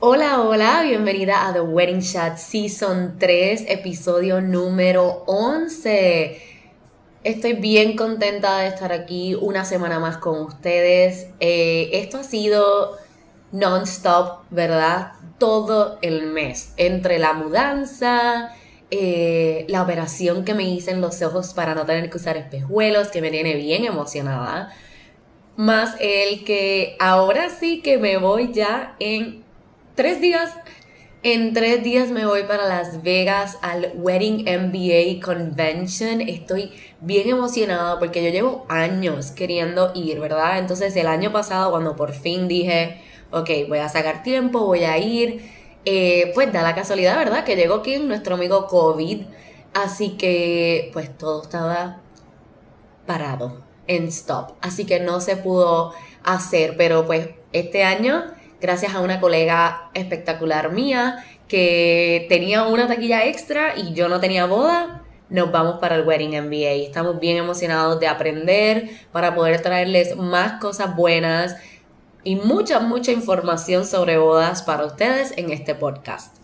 Hola, hola, bienvenida a The Wedding Chat Season 3, episodio número 11. Estoy bien contenta de estar aquí una semana más con ustedes. Eh, esto ha sido non-stop, ¿verdad? Todo el mes. Entre la mudanza, eh, la operación que me hice en los ojos para no tener que usar espejuelos, que me tiene bien emocionada. Más el que ahora sí que me voy ya en tres días en tres días me voy para Las Vegas al Wedding MBA Convention. Estoy bien emocionada porque yo llevo años queriendo ir, ¿verdad? Entonces el año pasado cuando por fin dije, ok, voy a sacar tiempo, voy a ir, eh, pues da la casualidad, ¿verdad? Que llegó aquí nuestro amigo COVID. Así que pues todo estaba parado, en stop. Así que no se pudo hacer, pero pues este año gracias a una colega espectacular mía que tenía una taquilla extra y yo no tenía boda, nos vamos para el Wedding MBA. Estamos bien emocionados de aprender para poder traerles más cosas buenas y mucha, mucha información sobre bodas para ustedes en este podcast.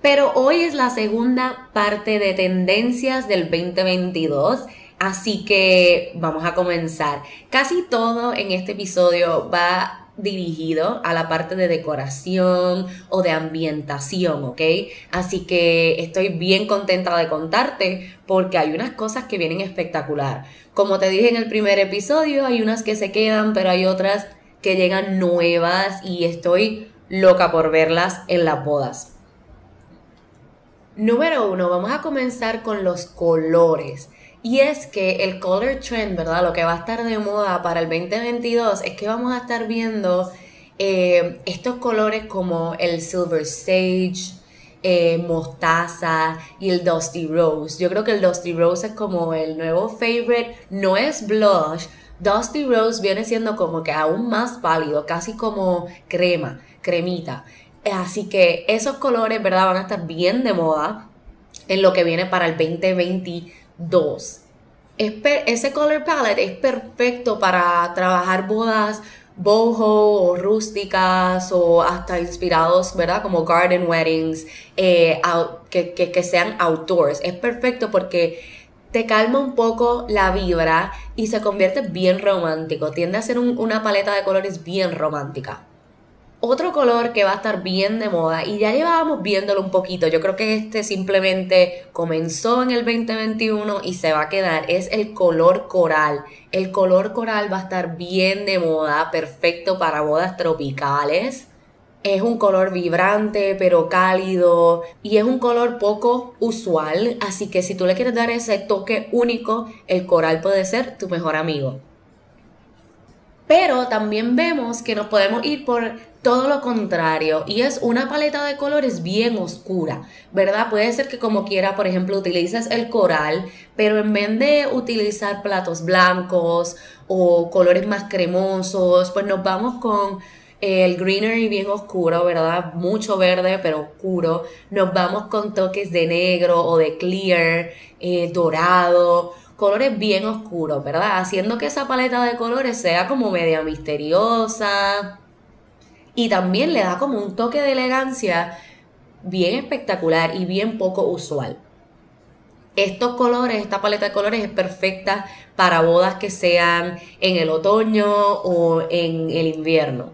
Pero hoy es la segunda parte de tendencias del 2022. Así que vamos a comenzar. Casi todo en este episodio va dirigido a la parte de decoración o de ambientación, ¿ok? Así que estoy bien contenta de contarte porque hay unas cosas que vienen espectacular. Como te dije en el primer episodio, hay unas que se quedan, pero hay otras que llegan nuevas y estoy loca por verlas en las bodas. Número uno, vamos a comenzar con los colores. Y es que el color trend, ¿verdad? Lo que va a estar de moda para el 2022 es que vamos a estar viendo eh, estos colores como el Silver Sage, eh, mostaza y el Dusty Rose. Yo creo que el Dusty Rose es como el nuevo favorite. No es blush. Dusty Rose viene siendo como que aún más pálido, casi como crema, cremita. Así que esos colores, ¿verdad? Van a estar bien de moda en lo que viene para el 2022 dos. ese color palette es perfecto para trabajar bodas boho o rústicas o hasta inspirados, ¿verdad? Como garden weddings, eh, que, que, sean outdoors. Es perfecto porque te calma un poco la vibra y se convierte bien romántico. Tiende a ser una paleta de colores bien romántica. Otro color que va a estar bien de moda y ya llevábamos viéndolo un poquito, yo creo que este simplemente comenzó en el 2021 y se va a quedar, es el color coral. El color coral va a estar bien de moda, perfecto para bodas tropicales. Es un color vibrante pero cálido y es un color poco usual, así que si tú le quieres dar ese toque único, el coral puede ser tu mejor amigo. Pero también vemos que nos podemos ir por todo lo contrario y es una paleta de colores bien oscura, ¿verdad? Puede ser que como quiera, por ejemplo, utilices el coral, pero en vez de utilizar platos blancos o colores más cremosos, pues nos vamos con el greenery bien oscuro, ¿verdad? Mucho verde, pero oscuro. Nos vamos con toques de negro o de clear, eh, dorado colores bien oscuros, ¿verdad? Haciendo que esa paleta de colores sea como media misteriosa, y también le da como un toque de elegancia bien espectacular y bien poco usual. Estos colores, esta paleta de colores es perfecta para bodas que sean en el otoño o en el invierno.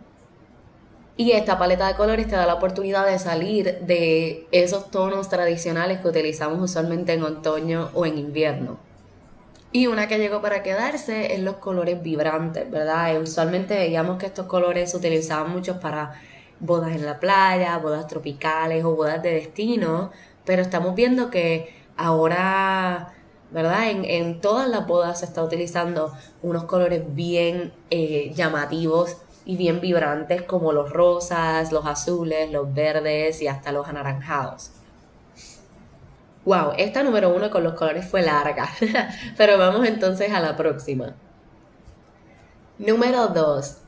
Y esta paleta de colores te da la oportunidad de salir de esos tonos tradicionales que utilizamos usualmente en otoño o en invierno. Y una que llegó para quedarse es los colores vibrantes, ¿verdad? Eh, usualmente veíamos que estos colores se utilizaban mucho para bodas en la playa, bodas tropicales o bodas de destino, pero estamos viendo que ahora, ¿verdad? En, todas las bodas se está utilizando unos colores bien eh, llamativos y bien vibrantes como los rosas, los azules, los verdes y hasta los anaranjados. Wow, esta número uno con los colores fue larga, pero vamos entonces a la próxima. Número dos,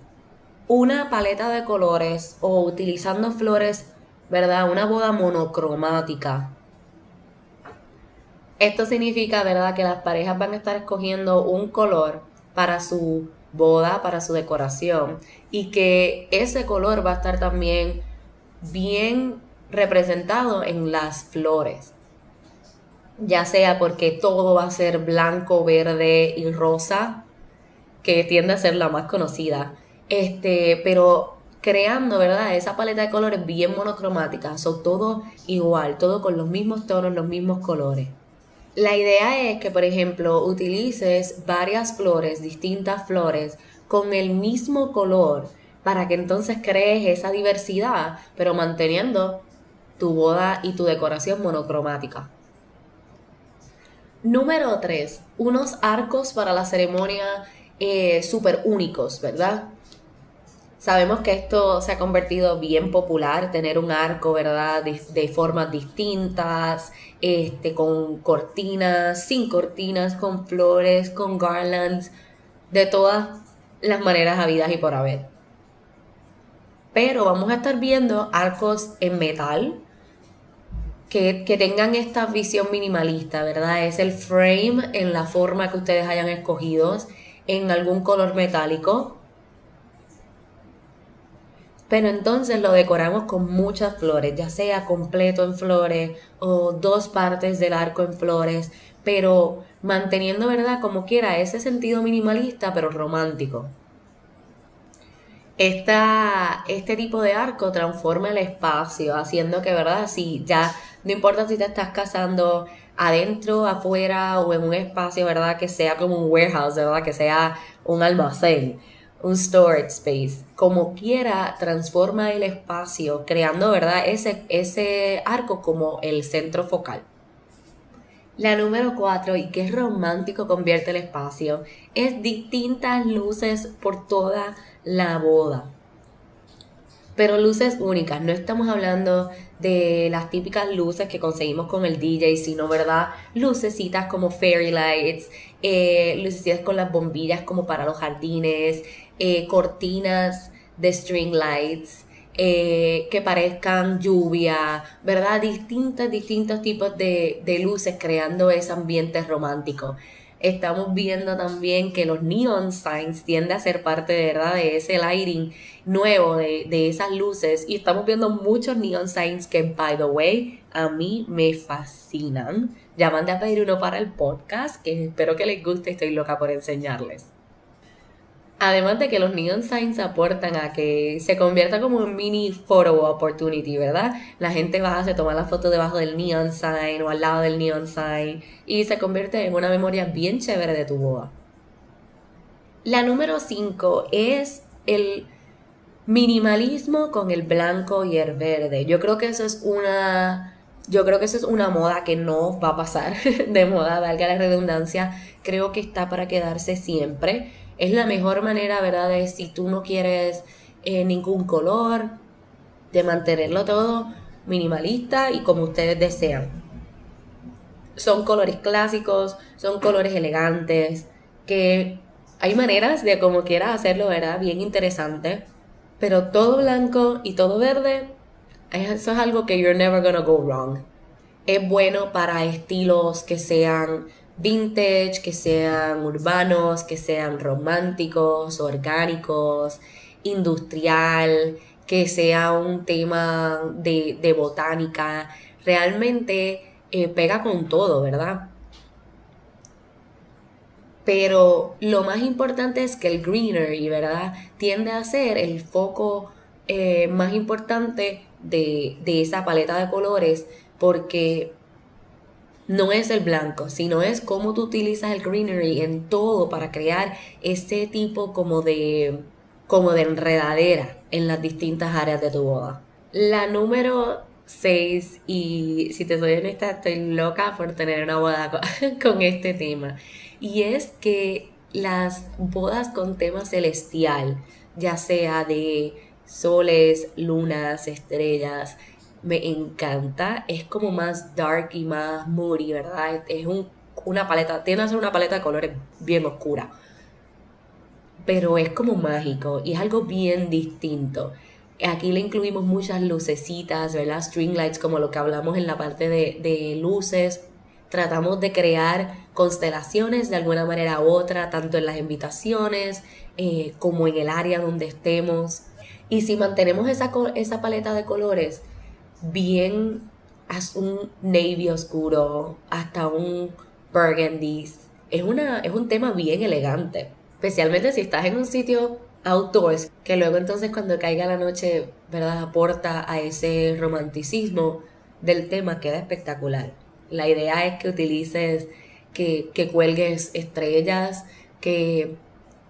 una paleta de colores o utilizando flores, ¿verdad? Una boda monocromática. Esto significa, ¿verdad?, que las parejas van a estar escogiendo un color para su boda, para su decoración y que ese color va a estar también bien representado en las flores. Ya sea porque todo va a ser blanco, verde y rosa, que tiende a ser la más conocida. Este, pero creando, ¿verdad? Esa paleta de colores bien monocromática, son todo igual, todo con los mismos tonos, los mismos colores. La idea es que, por ejemplo, utilices varias flores, distintas flores, con el mismo color, para que entonces crees esa diversidad, pero manteniendo tu boda y tu decoración monocromática. Número 3. Unos arcos para la ceremonia eh, súper únicos, ¿verdad? Sabemos que esto se ha convertido bien popular, tener un arco, ¿verdad? De, formas distintas, este, con cortinas, sin cortinas, con flores, con garlands, de todas las maneras habidas y por haber. Pero vamos a estar viendo arcos en metal que, tengan esta visión minimalista, ¿verdad? Es el frame en la forma que ustedes hayan escogido, en algún color metálico pero entonces lo decoramos con muchas flores, ya sea completo en flores o dos partes del arco en flores, pero manteniendo, ¿verdad? Como quiera, ese sentido minimalista, pero romántico. Esta, este tipo de arco transforma el espacio, haciendo que, ¿verdad? Si ya no importa si te estás casando adentro, afuera o en un espacio, ¿verdad? Que sea como un warehouse, ¿verdad? Que sea un almacén un storage space, como quiera, transforma el espacio, creando, ¿verdad? Ese, ese arco como el centro focal. La número cuatro, y qué romántico convierte el espacio, es distintas luces por toda la boda. Pero luces únicas, no estamos hablando de las típicas luces que conseguimos con el DJ, sino, ¿verdad? Lucecitas como fairy lights, eh, lucecitas con las bombillas como para los jardines, eh, cortinas de string lights, eh, que parezcan lluvia, ¿verdad? Distintos, distintos tipos de, luces creando ese ambiente romántico. Estamos viendo también que los neon signs tienden a ser parte de, ¿verdad? de ese lighting nuevo, de, de esas luces. Y estamos viendo muchos neon signs que, by the way, a mí me fascinan. Ya mandé a pedir uno para el podcast, que espero que les guste, estoy loca por enseñarles. Además de que los neon signs aportan a que se convierta como un mini photo opportunity, ¿verdad? La gente va, a tomar la foto debajo del neon sign o al lado del neon sign y se convierte en una memoria bien chévere de tu boda. La número 5 es el minimalismo con el blanco y el verde. Yo creo que eso es una yo creo que eso es una moda que no va a pasar de moda, valga la redundancia. Creo que está para quedarse siempre es la mejor manera, ¿verdad? De si tú no quieres eh, ningún color, de mantenerlo todo minimalista y como ustedes desean. Son colores clásicos, son colores elegantes, que hay maneras de como quieras hacerlo, ¿verdad? Bien interesante. Pero todo blanco y todo verde, eso es algo que you're never gonna go wrong. Es bueno para estilos que sean vintage, que sean urbanos, que sean románticos, orgánicos, industrial, que sea un tema de, botánica. Realmente eh, pega con todo, ¿verdad? Pero lo más importante es que el greenery, ¿verdad? Tiende a ser el foco eh, más importante de, de esa paleta de colores porque no es el blanco, sino es cómo tú utilizas el greenery en todo para crear ese tipo como de como de enredadera en las distintas áreas de tu boda. La número 6 y si te soy honesta estoy loca por tener una boda con, este tema y es que las bodas con tema celestial, ya sea de soles, lunas, estrellas, me encanta. Es como más dark y más moody, ¿verdad? Es una paleta, tiene a ser una paleta de colores bien oscura. Pero es como mágico y es algo bien distinto. Aquí le incluimos muchas lucecitas, ¿verdad? String lights, como lo que hablamos en la parte de, luces. Tratamos de crear constelaciones de alguna manera u otra, tanto en las invitaciones eh, como en el área donde estemos. Y si mantenemos esa, esa paleta de colores bien un navy oscuro hasta un burgundy. Es, una, es un tema bien elegante, especialmente si estás en un sitio outdoors, que luego entonces cuando caiga la noche, ¿verdad? Aporta a ese romanticismo del tema, queda espectacular. La idea es que utilices, que, que cuelgues estrellas, que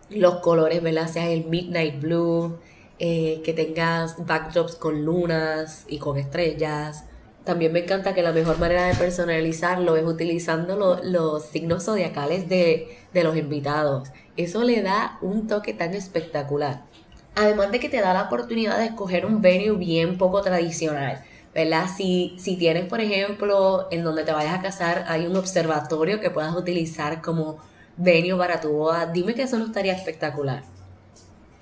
los colores, ¿verdad? Sean el midnight blue, eh, que tengas backdrops con lunas y con estrellas. También me encanta que la mejor manera de personalizarlo es utilizando los signos zodiacales de, de los invitados. Eso le da un toque tan espectacular. Además de que te da la oportunidad de escoger un venue bien poco tradicional. ¿verdad? Si, si tienes, por ejemplo, en donde te vayas a casar, hay un observatorio que puedas utilizar como venue para tu boda, dime que eso no estaría espectacular.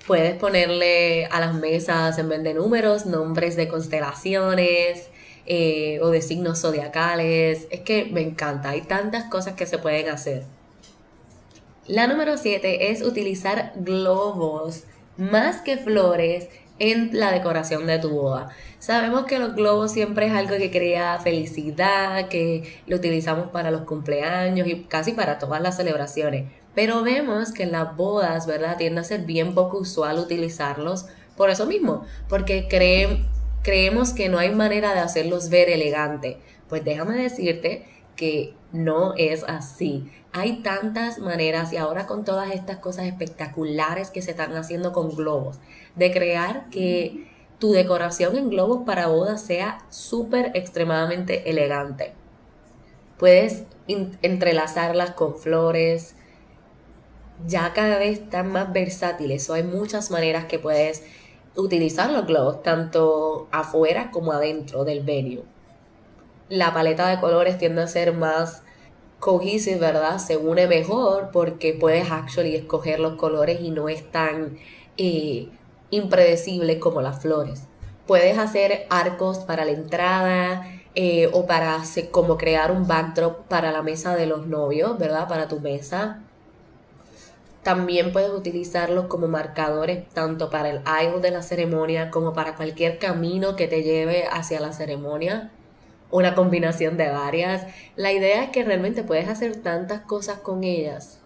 Puedes ponerle a las mesas en vez de números nombres de constelaciones eh, o de signos zodiacales. Es que me encanta, hay tantas cosas que se pueden hacer. La número 7 es utilizar globos más que flores en la decoración de tu boda. Sabemos que los globos siempre es algo que crea felicidad, que lo utilizamos para los cumpleaños y casi para todas las celebraciones. Pero vemos que en las bodas, ¿verdad? Tiende a ser bien poco usual utilizarlos por eso mismo, porque creemos que no hay manera de hacerlos ver elegante. Pues déjame decirte que no es así. Hay tantas maneras y ahora con todas estas cosas espectaculares que se están haciendo con globos, de crear que tu decoración en globos para bodas sea súper extremadamente elegante. Puedes entrelazarlas con flores, ya cada vez están más versátiles. O hay muchas maneras que puedes utilizar los globos, tanto afuera como adentro del venue. La paleta de colores tiende a ser más cohesive, ¿verdad? Se une mejor porque puedes actually escoger los colores y no es tan eh, impredecible como las flores. Puedes hacer arcos para la entrada eh, o para como crear un backdrop para la mesa de los novios, ¿verdad? Para tu mesa. También puedes utilizarlos como marcadores tanto para el aisle de la ceremonia como para cualquier camino que te lleve hacia la ceremonia. Una combinación de varias. La idea es que realmente puedes hacer tantas cosas con ellas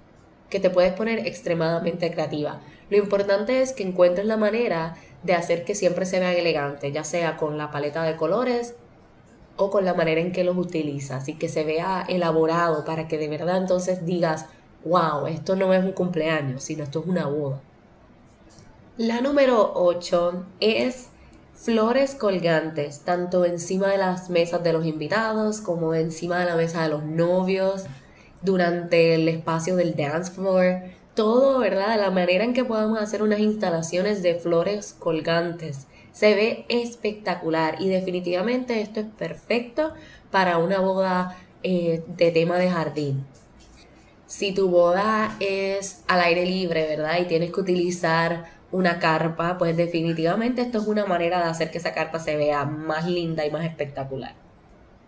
que te puedes poner extremadamente creativa. Lo importante es que encuentres la manera de hacer que siempre se vean elegantes, ya sea con la paleta de colores o con la manera en que los utilizas y que se vea elaborado para que de verdad entonces digas, wow, esto no es un cumpleaños, sino esto es una boda. La número 8 es flores colgantes, tanto encima de las mesas de los invitados como encima de la mesa de los novios, durante el espacio del dance floor, todo, ¿verdad? La manera en que podamos hacer unas instalaciones de flores colgantes. Se ve espectacular y definitivamente esto es perfecto para una boda eh, de tema de jardín si tu boda es al aire libre, ¿verdad? Y tienes que utilizar una carpa, pues definitivamente esto es una manera de hacer que esa carpa se vea más linda y más espectacular.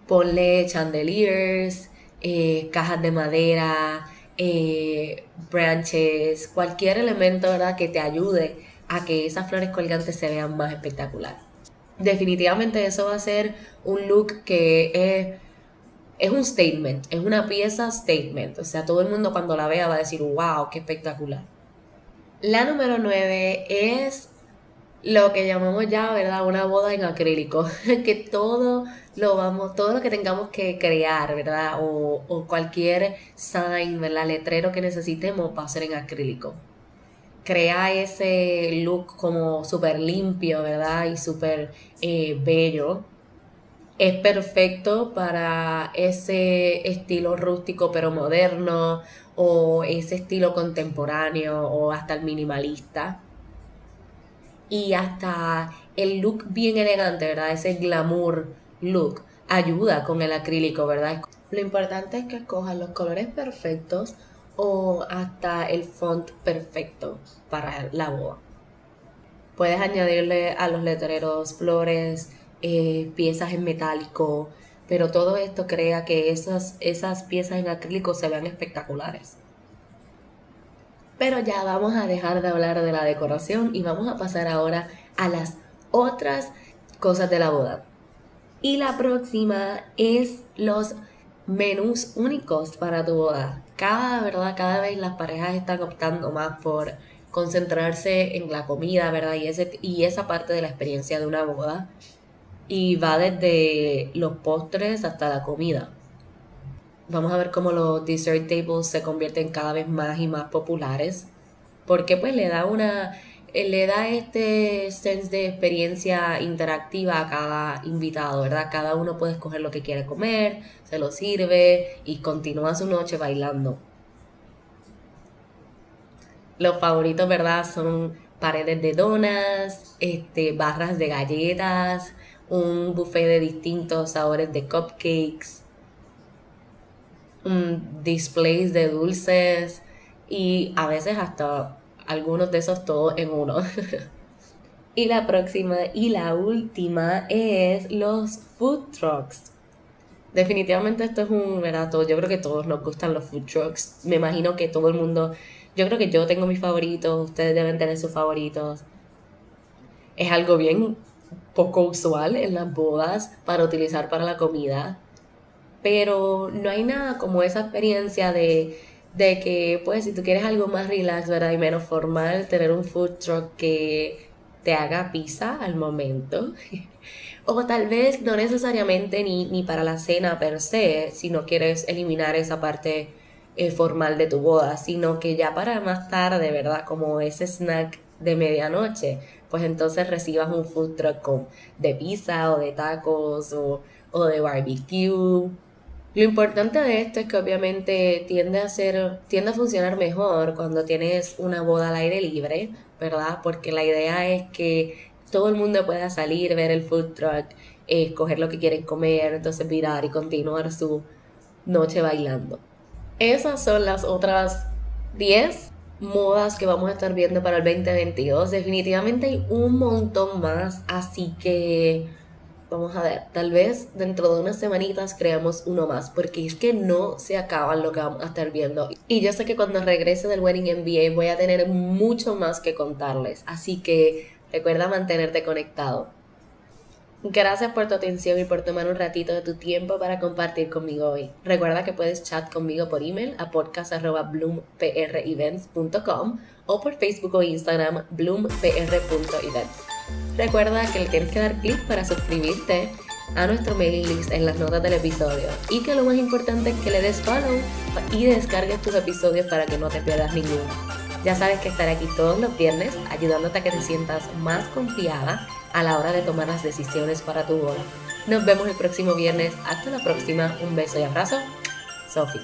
Ponle chandeliers, eh, cajas de madera, eh, branches, cualquier elemento, ¿verdad? Que te ayude a que esas flores colgantes se vean más espectacular. Definitivamente eso va a ser un look que es es un statement, es una pieza statement. O sea, todo el mundo cuando la vea va a decir, wow, qué espectacular. La número 9 es lo que llamamos ya, ¿verdad? Una boda en acrílico. que todo lo vamos, todo lo que tengamos que crear, ¿verdad? O, o cualquier sign, ¿verdad? Letrero que necesitemos va a ser en acrílico. Crea ese look como súper limpio, ¿verdad? Y súper eh, bello es perfecto para ese estilo rústico pero moderno o ese estilo contemporáneo o hasta el minimalista. Y hasta el look bien elegante, ¿verdad? Ese glamour look ayuda con el acrílico, ¿verdad? Lo importante es que escojas los colores perfectos o hasta el font perfecto para la boda. Puedes añadirle a los letreros flores, eh, piezas en metálico, pero todo esto crea que esas, esas piezas en acrílico se vean espectaculares. Pero ya vamos a dejar de hablar de la decoración y vamos a pasar ahora a las otras cosas de la boda. Y la próxima es los menús únicos para tu boda. Cada, ¿verdad? Cada vez las parejas están optando más por concentrarse en la comida, ¿verdad? Y, ese, y esa parte de la experiencia de una boda y va desde los postres hasta la comida. Vamos a ver cómo los dessert tables se convierten cada vez más y más populares, porque pues le da una eh, le da este sense de experiencia interactiva a cada invitado, ¿verdad? Cada uno puede escoger lo que quiere comer, se lo sirve y continúa su noche bailando. Los favoritos, ¿verdad? Son paredes de donas, este, barras de galletas, un buffet de distintos sabores de cupcakes, un displays de dulces y a veces hasta algunos de esos todos en uno. y la próxima y la última es los food trucks. Definitivamente esto es un verato. Yo creo que todos nos gustan los food trucks. Me imagino que todo el mundo. Yo creo que yo tengo mis favoritos. Ustedes deben tener sus favoritos. Es algo bien poco usual en las bodas para utilizar para la comida. Pero no hay nada como esa experiencia de, de que, pues, si tú quieres algo más relax. Y menos formal, tener un food truck que te haga pizza al momento. o tal vez no necesariamente ni, ni para la cena per se, si no quieres eliminar esa parte eh, formal de tu boda, sino que ya para más tarde, ¿verdad? Como ese snack de medianoche, pues entonces recibas un food truck de pizza o de tacos o, o de barbecue. Lo importante de esto es que obviamente tiende a ser, tiende a funcionar mejor cuando tienes una boda al aire libre, ¿verdad? Porque la idea es que todo el mundo pueda salir, ver el food truck, escoger lo que quieren comer, entonces mirar y continuar su noche bailando. Esas son las otras 10 modas que vamos a estar viendo para el 2022. Definitivamente hay un montón más, así que vamos a ver, tal vez dentro de unas semanitas creamos uno más, porque es que no se acaban lo que vamos a estar viendo. Y yo sé que cuando regrese del Wedding MBA voy a tener mucho más que contarles, así que recuerda mantenerte conectado. Gracias por tu atención y por tomar un ratito de tu tiempo para compartir conmigo hoy. Recuerda que puedes chat conmigo por email a podcast.bloomprevents.com o por Facebook o Instagram bloompr.events. Recuerda que le tienes que dar clic para suscribirte a nuestro mailing list en las notas del episodio y que lo más importante es que le des follow y descargues tus episodios para que no te pierdas ninguno. Ya sabes que estaré aquí todos los viernes ayudándote a que te sientas más confiada a la hora de tomar las decisiones para tu boda. Nos vemos el próximo viernes. Hasta la próxima. Un beso y abrazo. Sophie.